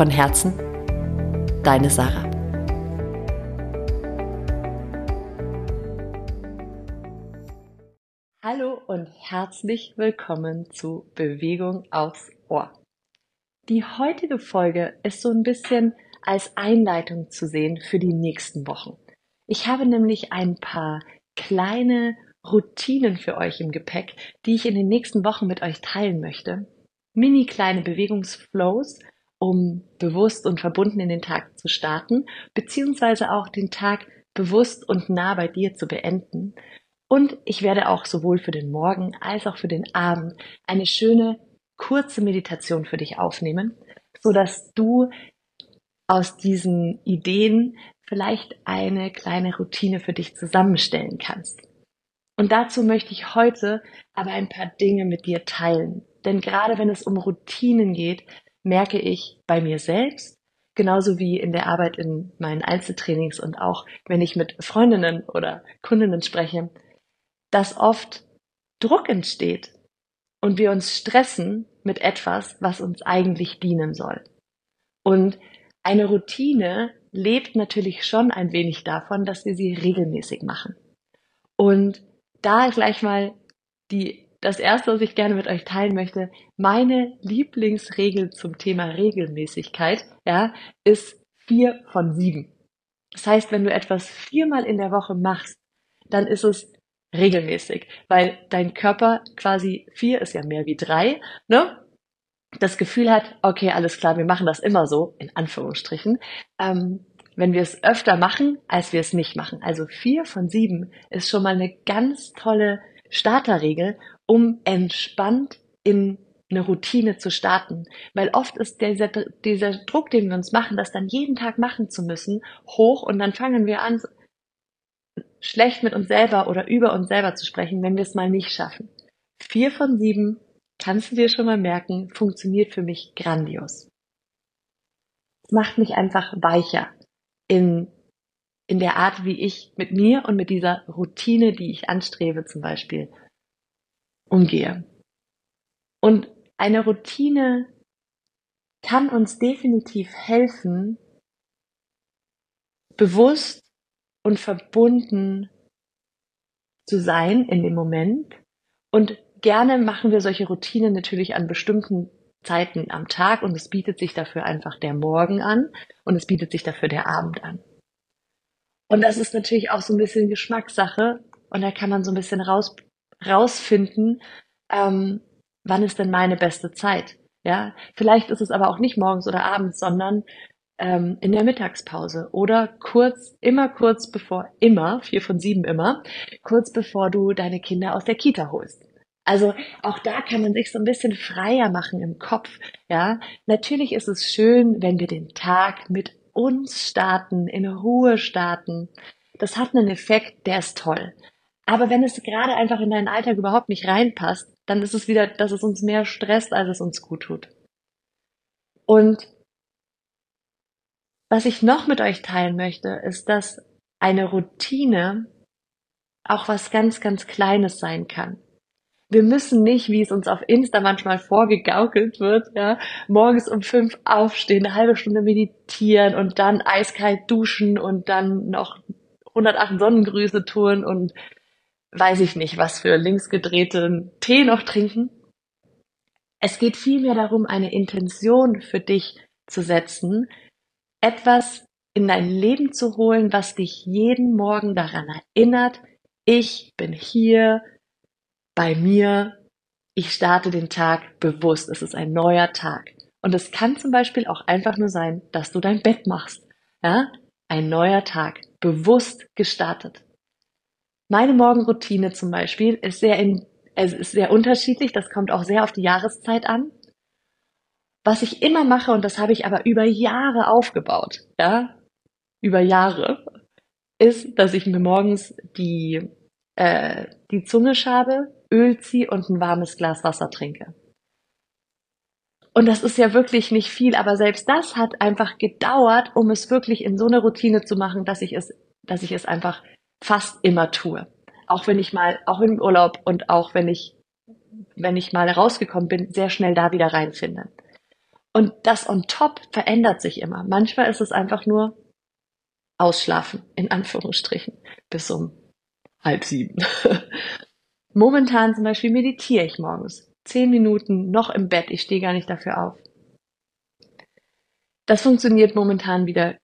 Von Herzen, deine Sarah. Hallo und herzlich willkommen zu Bewegung aufs Ohr. Die heutige Folge ist so ein bisschen als Einleitung zu sehen für die nächsten Wochen. Ich habe nämlich ein paar kleine Routinen für euch im Gepäck, die ich in den nächsten Wochen mit euch teilen möchte. Mini kleine Bewegungsflows, um bewusst und verbunden in den Tag zu starten, beziehungsweise auch den Tag bewusst und nah bei dir zu beenden. Und ich werde auch sowohl für den Morgen als auch für den Abend eine schöne kurze Meditation für dich aufnehmen, so dass du aus diesen Ideen vielleicht eine kleine Routine für dich zusammenstellen kannst. Und dazu möchte ich heute aber ein paar Dinge mit dir teilen. Denn gerade wenn es um Routinen geht, merke ich bei mir selbst, genauso wie in der Arbeit in meinen Einzeltrainings und auch wenn ich mit Freundinnen oder Kundinnen spreche, dass oft Druck entsteht und wir uns stressen mit etwas, was uns eigentlich dienen soll. Und eine Routine lebt natürlich schon ein wenig davon, dass wir sie regelmäßig machen. Und da gleich mal die das erste, was ich gerne mit euch teilen möchte, meine Lieblingsregel zum Thema Regelmäßigkeit, ja, ist vier von sieben. Das heißt, wenn du etwas viermal in der Woche machst, dann ist es regelmäßig, weil dein Körper quasi vier ist ja mehr wie drei, ne? Das Gefühl hat, okay, alles klar, wir machen das immer so, in Anführungsstrichen, ähm, wenn wir es öfter machen, als wir es nicht machen. Also vier von sieben ist schon mal eine ganz tolle Starterregel, um entspannt in eine Routine zu starten. Weil oft ist dieser, dieser Druck, den wir uns machen, das dann jeden Tag machen zu müssen, hoch und dann fangen wir an, schlecht mit uns selber oder über uns selber zu sprechen, wenn wir es mal nicht schaffen. Vier von sieben, kannst du dir schon mal merken, funktioniert für mich grandios. Es macht mich einfach weicher in, in der Art, wie ich mit mir und mit dieser Routine, die ich anstrebe, zum Beispiel umgehe. Und eine Routine kann uns definitiv helfen, bewusst und verbunden zu sein in dem Moment. Und gerne machen wir solche Routinen natürlich an bestimmten Zeiten am Tag und es bietet sich dafür einfach der Morgen an und es bietet sich dafür der Abend an. Und das ist natürlich auch so ein bisschen Geschmackssache und da kann man so ein bisschen raus rausfinden, ähm, wann ist denn meine beste Zeit. Ja, vielleicht ist es aber auch nicht morgens oder abends, sondern ähm, in der Mittagspause oder kurz, immer kurz bevor, immer, vier von sieben immer, kurz bevor du deine Kinder aus der Kita holst. Also auch da kann man sich so ein bisschen freier machen im Kopf. Ja, natürlich ist es schön, wenn wir den Tag mit uns starten, in Ruhe starten. Das hat einen Effekt, der ist toll. Aber wenn es gerade einfach in deinen Alltag überhaupt nicht reinpasst, dann ist es wieder, dass es uns mehr stresst, als es uns gut tut. Und was ich noch mit euch teilen möchte, ist, dass eine Routine auch was ganz, ganz Kleines sein kann. Wir müssen nicht, wie es uns auf Insta manchmal vorgegaukelt wird, ja, morgens um fünf aufstehen, eine halbe Stunde meditieren und dann eiskalt duschen und dann noch 108 Sonnengrüße tun und weiß ich nicht, was für linksgedrehten Tee noch trinken. Es geht vielmehr darum, eine Intention für dich zu setzen, etwas in dein Leben zu holen, was dich jeden Morgen daran erinnert, ich bin hier bei mir, ich starte den Tag bewusst, es ist ein neuer Tag. Und es kann zum Beispiel auch einfach nur sein, dass du dein Bett machst. Ja? Ein neuer Tag, bewusst gestartet. Meine Morgenroutine zum Beispiel ist sehr, in, es ist sehr unterschiedlich. Das kommt auch sehr auf die Jahreszeit an. Was ich immer mache, und das habe ich aber über Jahre aufgebaut, ja, über Jahre, ist, dass ich mir morgens die, äh, die Zunge schabe, Öl ziehe und ein warmes Glas Wasser trinke. Und das ist ja wirklich nicht viel, aber selbst das hat einfach gedauert, um es wirklich in so eine Routine zu machen, dass ich es, dass ich es einfach fast immer tue. Auch wenn ich mal, auch im Urlaub und auch wenn ich, wenn ich mal rausgekommen bin, sehr schnell da wieder reinfinde. Und das on top verändert sich immer. Manchmal ist es einfach nur ausschlafen, in Anführungsstrichen, bis um halb sieben. Momentan zum Beispiel meditiere ich morgens zehn Minuten noch im Bett, ich stehe gar nicht dafür auf. Das funktioniert momentan wieder.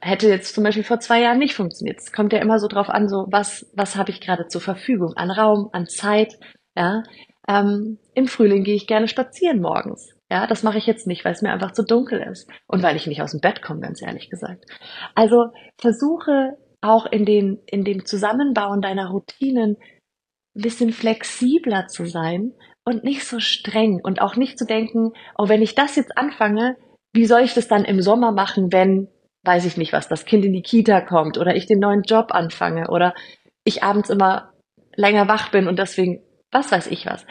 Hätte jetzt zum Beispiel vor zwei Jahren nicht funktioniert. Es kommt ja immer so drauf an, so was, was habe ich gerade zur Verfügung an Raum, an Zeit. Ja, ähm, im Frühling gehe ich gerne spazieren morgens. Ja, das mache ich jetzt nicht, weil es mir einfach zu dunkel ist und weil ich nicht aus dem Bett komme, ganz ehrlich gesagt. Also versuche auch in den in dem Zusammenbauen deiner Routinen ein bisschen flexibler zu sein und nicht so streng und auch nicht zu denken, oh, wenn ich das jetzt anfange, wie soll ich das dann im Sommer machen, wenn, weiß ich nicht was, das Kind in die Kita kommt oder ich den neuen Job anfange oder ich abends immer länger wach bin und deswegen, was weiß ich was.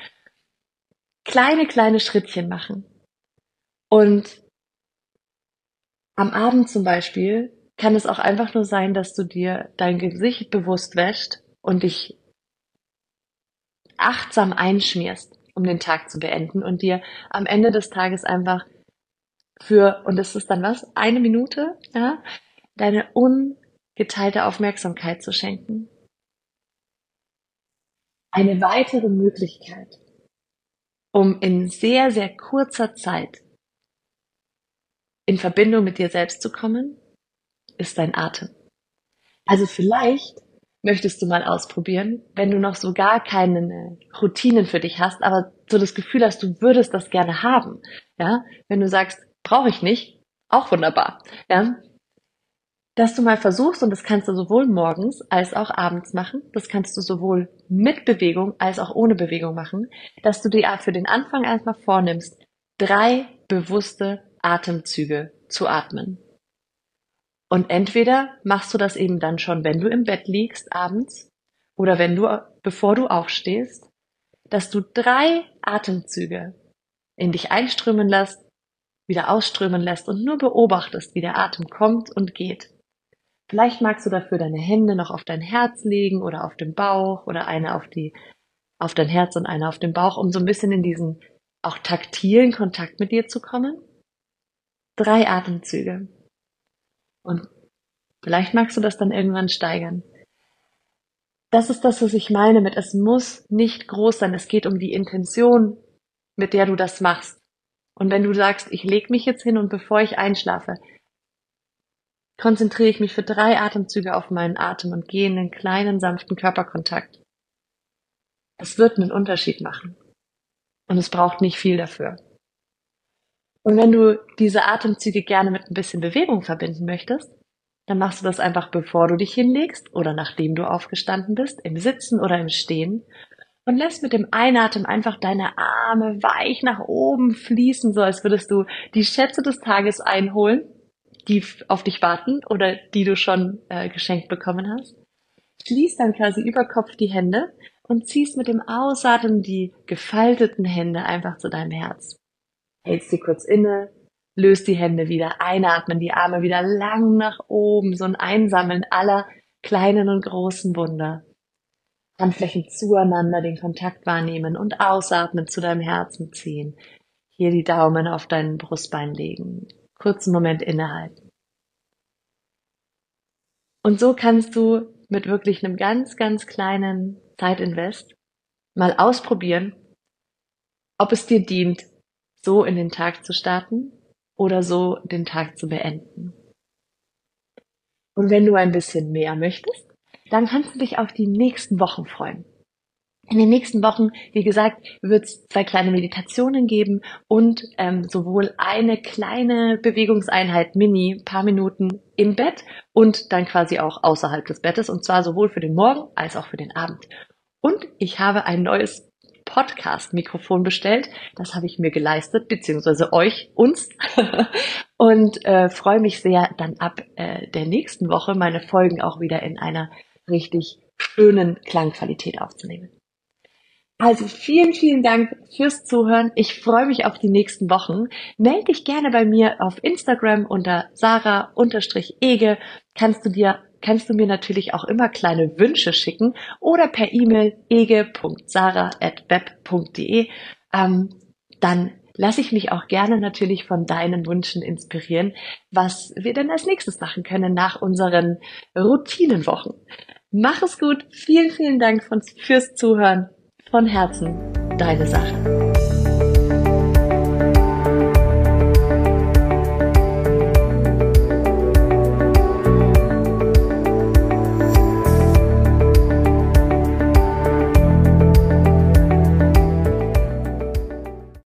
Kleine, kleine Schrittchen machen. Und am Abend zum Beispiel kann es auch einfach nur sein, dass du dir dein Gesicht bewusst wäscht und dich achtsam einschmierst, um den Tag zu beenden und dir am Ende des Tages einfach für, und das ist dann was, eine Minute, ja, deine ungeteilte Aufmerksamkeit zu schenken. Eine weitere Möglichkeit, um in sehr, sehr kurzer Zeit in Verbindung mit dir selbst zu kommen, ist dein Atem. Also vielleicht möchtest du mal ausprobieren, wenn du noch so gar keine Routinen für dich hast, aber so das Gefühl hast, du würdest das gerne haben. Ja, wenn du sagst, brauche ich nicht, auch wunderbar. Ja, dass du mal versuchst, und das kannst du sowohl morgens als auch abends machen, das kannst du sowohl mit Bewegung als auch ohne Bewegung machen, dass du dir für den Anfang erstmal vornimmst, drei bewusste Atemzüge zu atmen. Und entweder machst du das eben dann schon, wenn du im Bett liegst abends oder wenn du, bevor du aufstehst, dass du drei Atemzüge in dich einströmen lässt, wieder ausströmen lässt und nur beobachtest, wie der Atem kommt und geht. Vielleicht magst du dafür deine Hände noch auf dein Herz legen oder auf den Bauch oder eine auf die, auf dein Herz und eine auf den Bauch, um so ein bisschen in diesen auch taktilen Kontakt mit dir zu kommen. Drei Atemzüge. Und vielleicht magst du das dann irgendwann steigern. Das ist das, was ich meine mit, es muss nicht groß sein. Es geht um die Intention, mit der du das machst. Und wenn du sagst, ich leg mich jetzt hin und bevor ich einschlafe, konzentriere ich mich für drei Atemzüge auf meinen Atem und gehe in einen kleinen, sanften Körperkontakt. Es wird einen Unterschied machen. Und es braucht nicht viel dafür. Und wenn du diese Atemzüge gerne mit ein bisschen Bewegung verbinden möchtest, dann machst du das einfach bevor du dich hinlegst oder nachdem du aufgestanden bist, im Sitzen oder im Stehen und lässt mit dem Einatmen einfach deine Arme weich nach oben fließen, so als würdest du die Schätze des Tages einholen, die auf dich warten oder die du schon äh, geschenkt bekommen hast. Schließ dann quasi über Kopf die Hände und ziehst mit dem Ausatmen die gefalteten Hände einfach zu deinem Herz hältst sie kurz inne, löst die Hände wieder, einatmen, die Arme wieder lang nach oben, so ein Einsammeln aller kleinen und großen Wunder. Handflächen zueinander, den Kontakt wahrnehmen und ausatmen, zu deinem Herzen ziehen. Hier die Daumen auf deinen Brustbein legen. Kurzen Moment innehalten. Und so kannst du mit wirklich einem ganz, ganz kleinen Zeitinvest mal ausprobieren, ob es dir dient, so in den Tag zu starten oder so den Tag zu beenden. Und wenn du ein bisschen mehr möchtest, dann kannst du dich auf die nächsten Wochen freuen. In den nächsten Wochen, wie gesagt, wird es zwei kleine Meditationen geben und ähm, sowohl eine kleine Bewegungseinheit, Mini, paar Minuten im Bett und dann quasi auch außerhalb des Bettes und zwar sowohl für den Morgen als auch für den Abend. Und ich habe ein neues Podcast-Mikrofon bestellt. Das habe ich mir geleistet, beziehungsweise euch, uns. und äh, freue mich sehr, dann ab äh, der nächsten Woche meine Folgen auch wieder in einer richtig schönen Klangqualität aufzunehmen. Also vielen, vielen Dank fürs Zuhören. Ich freue mich auf die nächsten Wochen. Melde dich gerne bei mir auf Instagram unter sarah-ege. Kannst du dir kannst du mir natürlich auch immer kleine Wünsche schicken oder per E-Mail ege.sarah.web.de. Ähm, dann lasse ich mich auch gerne natürlich von deinen Wünschen inspirieren, was wir denn als nächstes machen können nach unseren Routinenwochen. Mach es gut. Vielen, vielen Dank fürs Zuhören. Von Herzen, deine Sache.